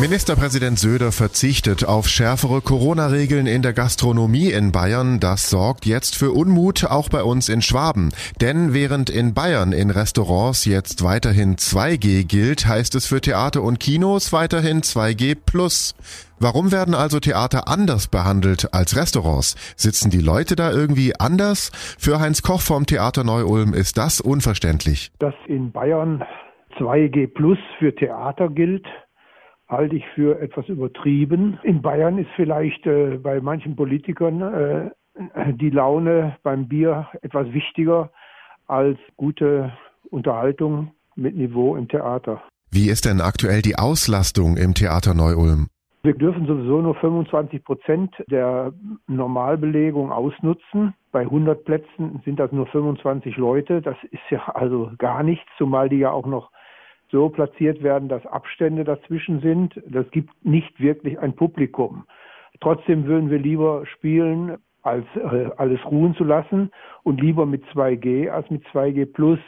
Ministerpräsident Söder verzichtet auf schärfere Corona-Regeln in der Gastronomie in Bayern. Das sorgt jetzt für Unmut auch bei uns in Schwaben. Denn während in Bayern in Restaurants jetzt weiterhin 2G gilt, heißt es für Theater und Kinos weiterhin 2G plus. Warum werden also Theater anders behandelt als Restaurants? Sitzen die Leute da irgendwie anders? Für Heinz Koch vom Theater Neu-Ulm ist das unverständlich. Dass in Bayern 2G plus für Theater gilt, halte ich für etwas übertrieben. In Bayern ist vielleicht äh, bei manchen Politikern äh, die Laune beim Bier etwas wichtiger als gute Unterhaltung mit Niveau im Theater. Wie ist denn aktuell die Auslastung im Theater Neu-Ulm? Wir dürfen sowieso nur 25 Prozent der Normalbelegung ausnutzen. Bei 100 Plätzen sind das nur 25 Leute. Das ist ja also gar nichts, zumal die ja auch noch so platziert werden, dass Abstände dazwischen sind. Das gibt nicht wirklich ein Publikum. Trotzdem würden wir lieber spielen, als äh, alles ruhen zu lassen und lieber mit 2G als mit 2G plus.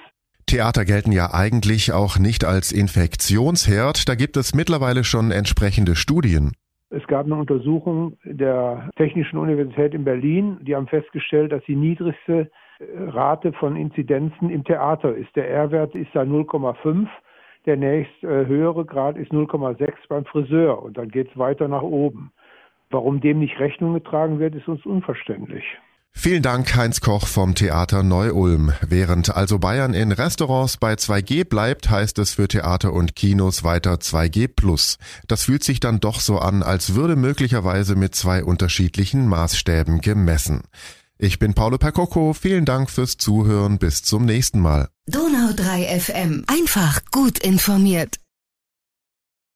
Theater gelten ja eigentlich auch nicht als Infektionsherd. Da gibt es mittlerweile schon entsprechende Studien. Es gab eine Untersuchung der Technischen Universität in Berlin. Die haben festgestellt, dass die niedrigste äh, Rate von Inzidenzen im Theater ist. Der R-Wert ist da 0,5 der nächst äh, höhere Grad ist 0,6 beim Friseur und dann geht es weiter nach oben. Warum dem nicht Rechnung getragen wird, ist uns unverständlich. Vielen Dank, Heinz Koch vom Theater Neu-Ulm. Während also Bayern in Restaurants bei 2G bleibt, heißt es für Theater und Kinos weiter 2G plus. Das fühlt sich dann doch so an, als würde möglicherweise mit zwei unterschiedlichen Maßstäben gemessen. Ich bin Paolo Percocco. Vielen Dank fürs Zuhören. Bis zum nächsten Mal. Donau 3 FM. Einfach gut informiert.